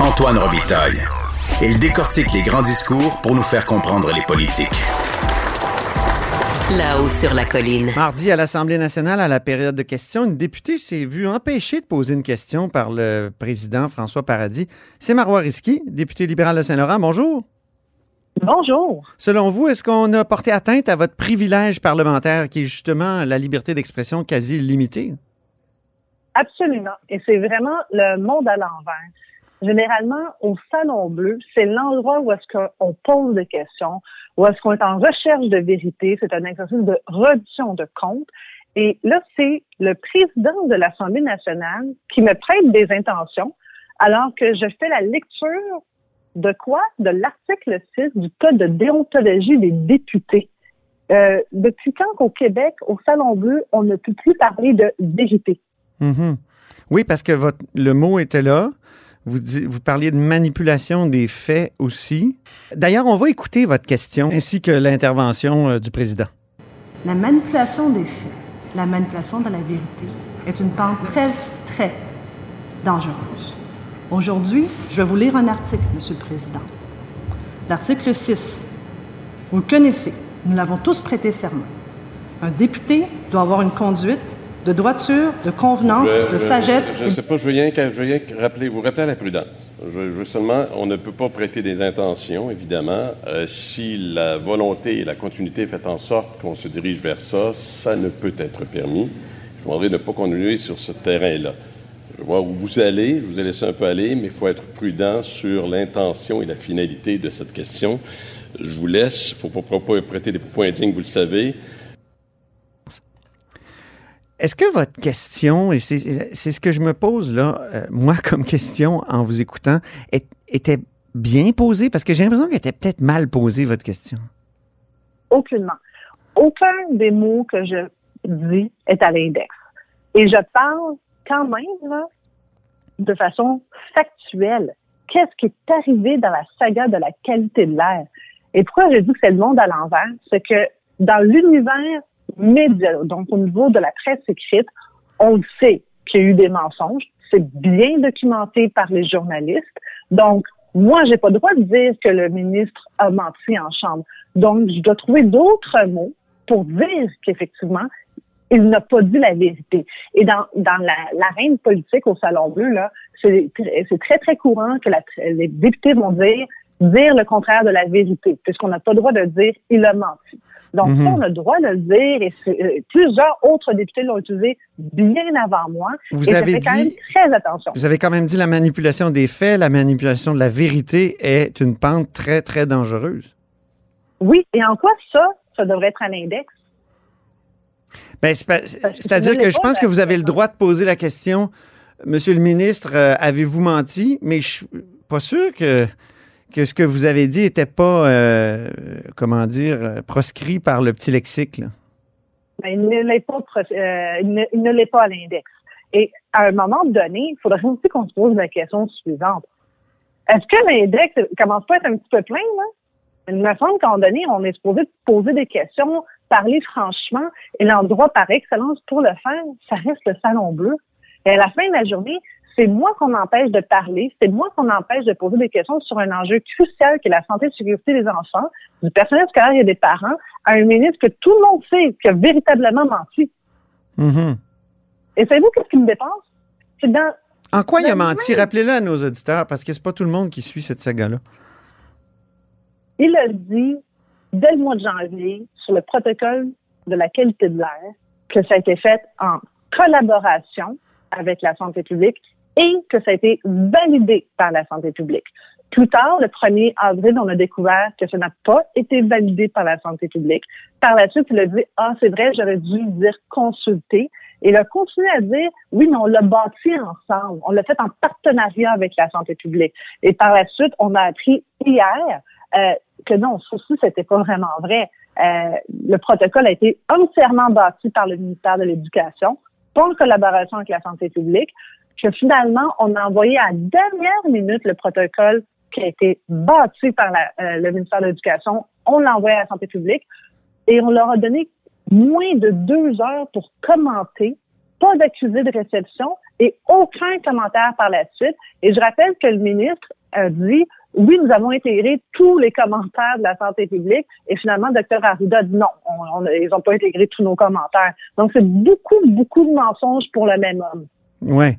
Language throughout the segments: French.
Antoine Robitaille. Il décortique les grands discours pour nous faire comprendre les politiques. Là-haut sur la colline. Mardi, à l'Assemblée nationale, à la période de questions, une députée s'est vue empêchée de poser une question par le président François Paradis. C'est Marois Risky, député libéral de Saint-Laurent. Bonjour. Bonjour. Selon vous, est-ce qu'on a porté atteinte à votre privilège parlementaire qui est justement la liberté d'expression quasi illimitée? Absolument. Et c'est vraiment le monde à l'envers. Généralement, au Salon Bleu, c'est l'endroit où est-ce qu'on pose des questions, où est-ce qu'on est en recherche de vérité. C'est un exercice de reddition de comptes. Et là, c'est le président de l'Assemblée nationale qui me prête des intentions alors que je fais la lecture de quoi? De l'article 6 du Code de déontologie des députés. Euh, depuis quand qu'au Québec, au Salon Bleu, on ne peut plus parler de vérité? Mhm. Oui, parce que votre, le mot était là. Vous, parliez de manipulation des faits aussi. D'ailleurs, on va écouter votre question ainsi que l'intervention euh, du président. La manipulation des faits, la manipulation de la vérité est une pente très, très dangereuse. Aujourd'hui, je vais vous lire un article, Monsieur le Président. L'article 6. Vous le connaissez, nous l'avons tous prêté serment. Un député doit avoir une conduite de droiture, de convenance, Je- de sagesse. Je ne sais pas, je veux rien, je veux rien que rappeler, vous rappeler à la prudence. Je, je veux seulement, on ne peut pas prêter des intentions, évidemment. Euh, si la volonté et la continuité fait en sorte qu'on se dirige vers ça, ça ne peut être permis. Je vous demanderai de ne pas continuer sur ce terrain-là. Je vois où vous allez, je vous ai laissé un peu aller, mais il faut être prudent sur l'intention et la finalité de cette question. Je vous laisse, il ne faut pas, pas prêter des propos indignes, vous le savez. Est-ce que votre question, et c'est ce que je me pose là, euh, moi comme question en vous écoutant, était bien posée? Parce que j'ai l'impression qu'elle était peut-être mal posée, votre question. Aucunement. Aucun des mots que je dis est à l'index. Et je parle quand même là, de façon factuelle. Qu'est-ce qui est arrivé dans la saga de la qualité de l'air? Et pourquoi je dis que c'est le monde à l'envers? C'est que dans l'univers média, donc au niveau de la presse écrite, on le sait qu'il y a eu des mensonges. C'est bien documenté par les journalistes. Donc, moi, j'ai pas le droit de dire que le ministre a menti en chambre. Donc, je dois trouver d'autres mots pour dire qu'effectivement, il n'a pas dit la vérité. Et dans, dans la, l'arène politique au Salon Bleu, là, c'est, très, très courant que la- les députés vont dire dire le contraire de la vérité, puisqu'on n'a pas le droit de dire il a menti. Donc, Mhm. ça, on a le droit de le dire, et euh, plusieurs autres députés l'ont utilisé bien avant moi. Vous et avez fais quand même dit- très attention. Vous avez quand même dit la manipulation des faits, la manipulation de la vérité est une pente très, très dangereuse. Oui, et en quoi ça, ça devrait être à l'index? Ben, C'est-à-dire que je pense que vous avez le droit de poser la question, Monsieur le ministre, euh, avez-vous menti? Mais je suis pas sûr que, que ce que vous avez dit n'était pas, euh, comment dire, euh, proscrit par le petit lexique. là. Mais il ne l'est pas, euh, à l'index. Et à un moment donné, il faudrait aussi qu'on se pose la question suivante. Est-ce que l'index commence pas à être un petit peu plein, là? Il me semble qu'à un donné, on est supposé poser des questions, parler franchement, et l'endroit par excellence pour le faire, ça reste le salon bleu. Et à la fin de la journée, c'est moi qu'on empêche de parler, c'est moi qu'on empêche de poser des questions sur un enjeu crucial qui est la santé et la sécurité des enfants, du personnel scolaire et des parents, à un ministre que tout le monde sait qui a véritablement menti. Mhm. Et savez-vous qu'est-ce qui me dépasse? C'est dans En quoi il a menti? même- Rappelez-le à nos auditeurs, parce que c'est pas tout le monde qui suit cette saga-là. Il a dit dès le mois de janvier sur le protocole de la qualité de l'air que ça a été fait en collaboration avec la santé publique et que ça a été validé par la santé publique. Plus tard, le 1er avril, on a découvert que ça n'a pas été validé par la santé publique. Par la suite, il a dit, ah, c'est vrai, j'aurais dû dire consulter. il a continué à dire, oui, mais on l'a bâti ensemble. On l'a fait en partenariat avec la santé publique. Et par la suite, on a appris hier euh, que non, ceci, c'était pas vraiment vrai. Euh, le protocole a été entièrement bâti par le ministère de l'Éducation, pas en collaboration avec la santé publique, que finalement, on a envoyé à dernière minute le protocole qui a été bâti par euh, le ministère de l'Éducation. On l'a envoyé à la santé publique et on leur a donné moins de deux heures pour commenter, pas d'accusé de réception et aucun commentaire par la suite. Et je rappelle que le ministre a dit oui, nous avons intégré tous les commentaires de la santé publique et finalement, le docteur Arruda dit non, ils n'ont pas intégré tous nos commentaires. Donc, c'est beaucoup, beaucoup de mensonges pour le même homme. Oui.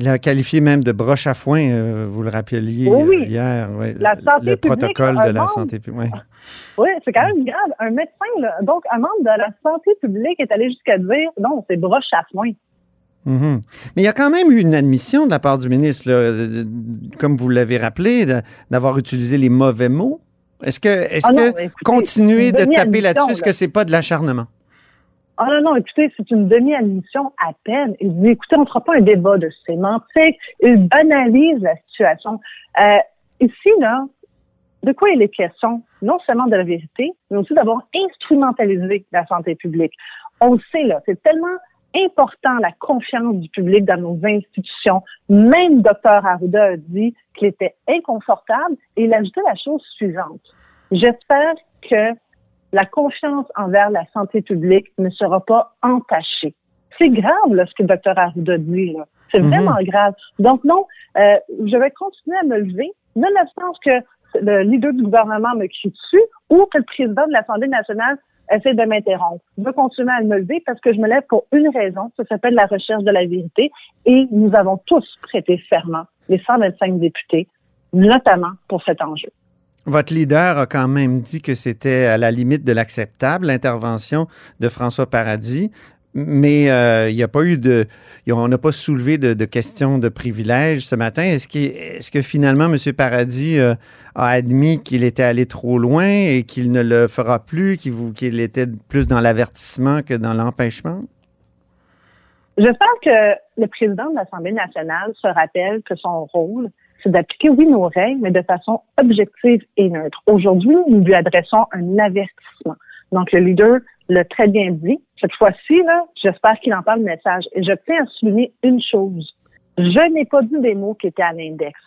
Il a qualifié même de broche à foin, euh, vous le rappeliez euh, hier, la santé le protocole de la santé publique. Oui, c'est quand même grave. Un médecin, donc un membre de la santé publique est allé jusqu'à dire non, c'est broche à foin. Mhm. Mais il y a quand même eu une admission de la part du ministre, comme vous l'avez rappelé, d'avoir utilisé les mauvais mots. Est-ce que, est-ce ah que continuer de taper là-dessus, est-ce que c'est pas de l'acharnement? Ah non, non, écoutez, c'est une demi-admission à peine. Il dit, écoutez, on ne fera pas un débat de sémantique. Il banalise la situation. Euh, ici, là, de quoi il est question? Non seulement de la vérité, mais aussi d'avoir instrumentalisé la santé publique. On le sait, là, c'est tellement important la confiance du public dans nos institutions. Même Dr Arruda a dit qu'il était inconfortable et il a ajouté la chose suivante. J'espère que la confiance envers la santé publique ne sera pas entachée. C'est grave là, ce que Dr Arruda dit. C'est mhm. vraiment grave. Donc non, euh, je vais continuer à me lever, nonobstant que le leader du gouvernement me crie dessus ou que le président de l'Assemblée nationale essaie de m'interrompre. Je veux continuer à me lever parce que je me lève pour une raison, ça s'appelle la recherche de la vérité, et nous avons tous prêté serment, les 125 députés, notamment pour cet enjeu. Votre leader a quand même dit que c'était à la limite de l'acceptable, l'intervention de François Paradis mais euh, il n'y a pas eu de. On n'a pas soulevé de, questions de privilèges ce matin. Est-ce est que finalement, M. Paradis euh, a admis qu'il était allé trop loin et qu'il ne le fera plus, qu'il était plus dans l'avertissement que dans l'empêchement? J'espère que le président de l'Assemblée nationale se rappelle que son rôle, c'est d'appliquer, oui, nos règles, mais de façon objective et neutre. Aujourd'hui, nous lui adressons un avertissement. Donc, le leader l'a très bien dit. Cette fois-ci, là, j'espère qu'il entend le message. Et je tiens à souligner une chose. Je n'ai pas dit des mots qui étaient à l'index.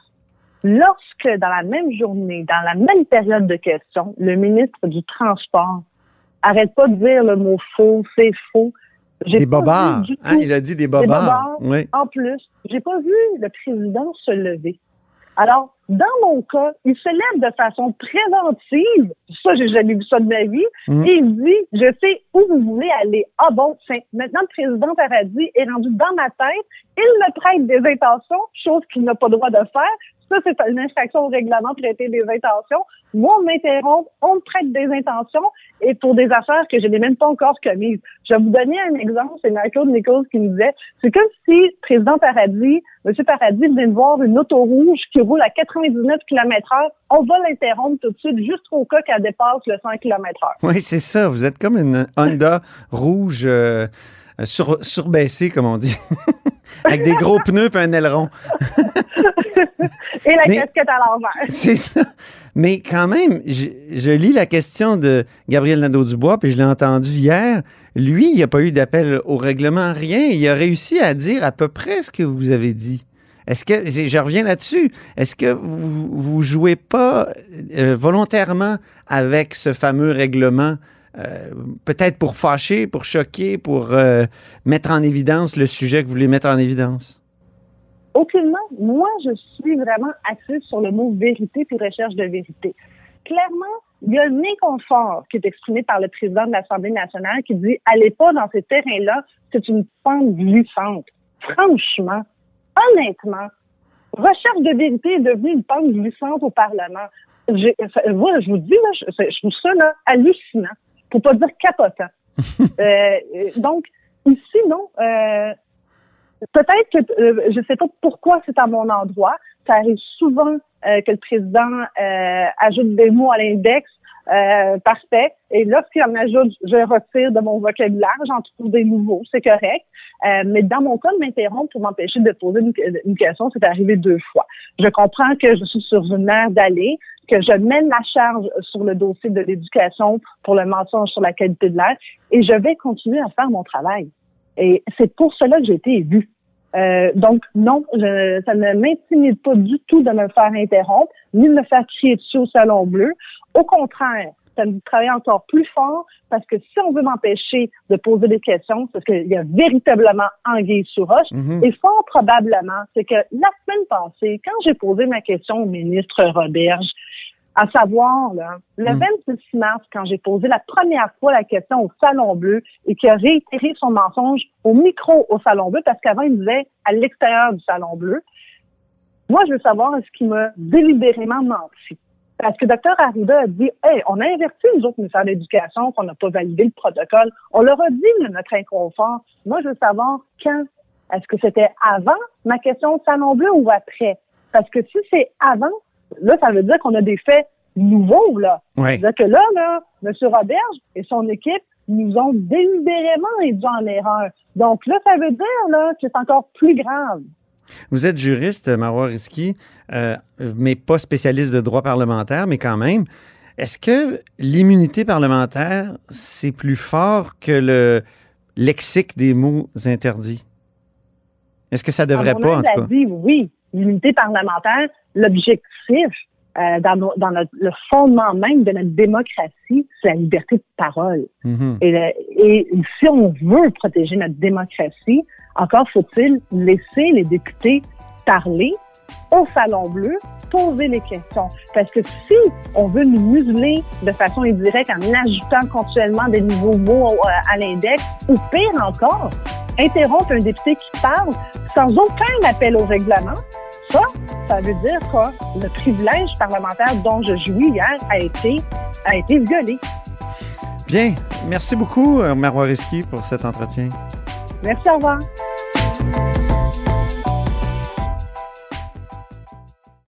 Lorsque, dans la même journée, dans la même période de questions, le ministre du Transport arrête pas de dire le mot faux, c'est faux. Des bobards. Hein, il a dit des bobards. oui. En plus, j'ai pas vu le président se lever. Alors, dans mon cas, il se lève de façon préventive. Ça, j'ai jamais vu ça de ma vie. Mm. Et il dit, je sais où vous voulez aller. Ah bon, maintenant, le président Paradis est rendu dans ma tête. Il me prête des intentions, chose qu'il n'a pas le droit de faire. Ça, c'est une infraction au règlement traiter des intentions. Moi, on m'interrompt, on me prête des intentions et pour des affaires que je n'ai même pas encore commises. Je vais vous donner un exemple. C'est Michael Nichols qui me disait, c'est comme si président Paradis, M. Paradis venait de voir une auto rouge qui roule à 99 km heure. On va l'interrompre tout de suite juste au cas qu'elle dépasse le 100 km heure. Oui, c'est ça. Vous êtes comme une Honda rouge euh, sur, surbaissée, comme on dit. Avec des gros pneus et un aileron. et la casquette à l'envers. C'est ça. Mais quand même, je, lis la question de Gabriel Nadeau-Dubois, puis je l'ai entendu hier. Lui, il n'y a pas eu d'appel au règlement, rien. Il a réussi à dire à peu près ce que vous avez dit. Est-ce que, je reviens là-dessus, est-ce que vous, ne jouez pas euh, volontairement avec ce fameux règlement euh, peut-être pour fâcher, pour choquer, pour euh, mettre en évidence le sujet que vous voulez mettre en évidence? Aucunement. Moi, je suis vraiment axée sur le mot vérité puis recherche de vérité. Clairement, il y a un inconfort qui est exprimé par le président de l'Assemblée nationale qui dit allez pas dans ces terrains-là, c'est une pente glissante. Franchement, honnêtement, recherche de vérité est devenue une pente glissante au Parlement. Moi, je vous dis, là, je, je trouve ça là, hallucinant pour pas dire capotant. Euh, donc, ici, non. Euh, peut-être que euh, je sais pas pourquoi c'est à mon endroit. Ça arrive souvent que le président ajoute des mots à l'index. Parfait. Et lorsqu'il en ajoute, je retire de mon vocabulaire, j'en trouve des nouveaux, c'est correct. Mais dans mon cas, de m'interrompre pour m'empêcher de poser une, question, c'est arrivé deux fois. Je comprends que je suis sur une mer d'aller, que je mène la charge sur le dossier de l'éducation pour le mensonge sur la qualité de l'air, et je vais continuer à faire mon travail. Et c'est pour cela que j'ai été élue. Euh, donc, non, je, ça ne m'intimide pas du tout de me faire interrompre, ni de me faire crier dessus au Salon Bleu. Au contraire, ça me travaille encore plus fort parce que si on veut m'empêcher de poser des questions, c'est parce qu'il y a véritablement anguille sur roche. Mhm. Et fort probablement, c'est que la semaine passée, quand j'ai posé ma question au ministre Roberge, à savoir, là, le 26 hmm. mars, quand j'ai posé la première fois la question au Salon Bleu et qui a réitéré son mensonge au micro au Salon Bleu, parce qu'avant, il disait à l'extérieur du Salon Bleu, moi, je veux savoir est-ce qu'il m'a délibérément menti. Parce que Dr. Arruda a dit, hey, on a inverti nous autres ministères d'éducation, qu'on n'a pas validé le protocole. On leur a dit notre inconfort. Moi, je veux savoir quand. Est-ce que c'était avant ma question au Salon Bleu ou après? Parce que si c'est avant, là, ça veut dire qu'on a des faits nouveaux, là. C'est-à-dire que là, là, M. Roberge et son équipe nous ont délibérément induit en erreur. Donc là, ça veut dire là, que c'est encore plus grave. Vous êtes juriste, Marois Risky, euh, mais pas spécialiste de droit parlementaire, mais quand même. Est-ce que l'immunité parlementaire, c'est plus fort que le lexique des mots interdits? Est-ce que ça devrait pas, en tout cas? Dit, oui, l'immunité parlementaire, l'objectif euh, dans, dans notre, le fondement même de notre démocratie, c'est la liberté de parole. Mm-hmm. et, et, si on veut protéger notre démocratie, encore faut-il laisser les députés parler au Salon Bleu, poser les questions. Parce que si on veut nous museler de façon indirecte en ajoutant continuellement des nouveaux mots euh, à l'index, ou pire encore, interrompre un député qui parle sans aucun appel au règlement, ça, ça veut dire que le privilège parlementaire dont je jouis hier a été, a été violé. Bien. Merci beaucoup, euh, Marois Risky, pour cet entretien. Merci, au revoir.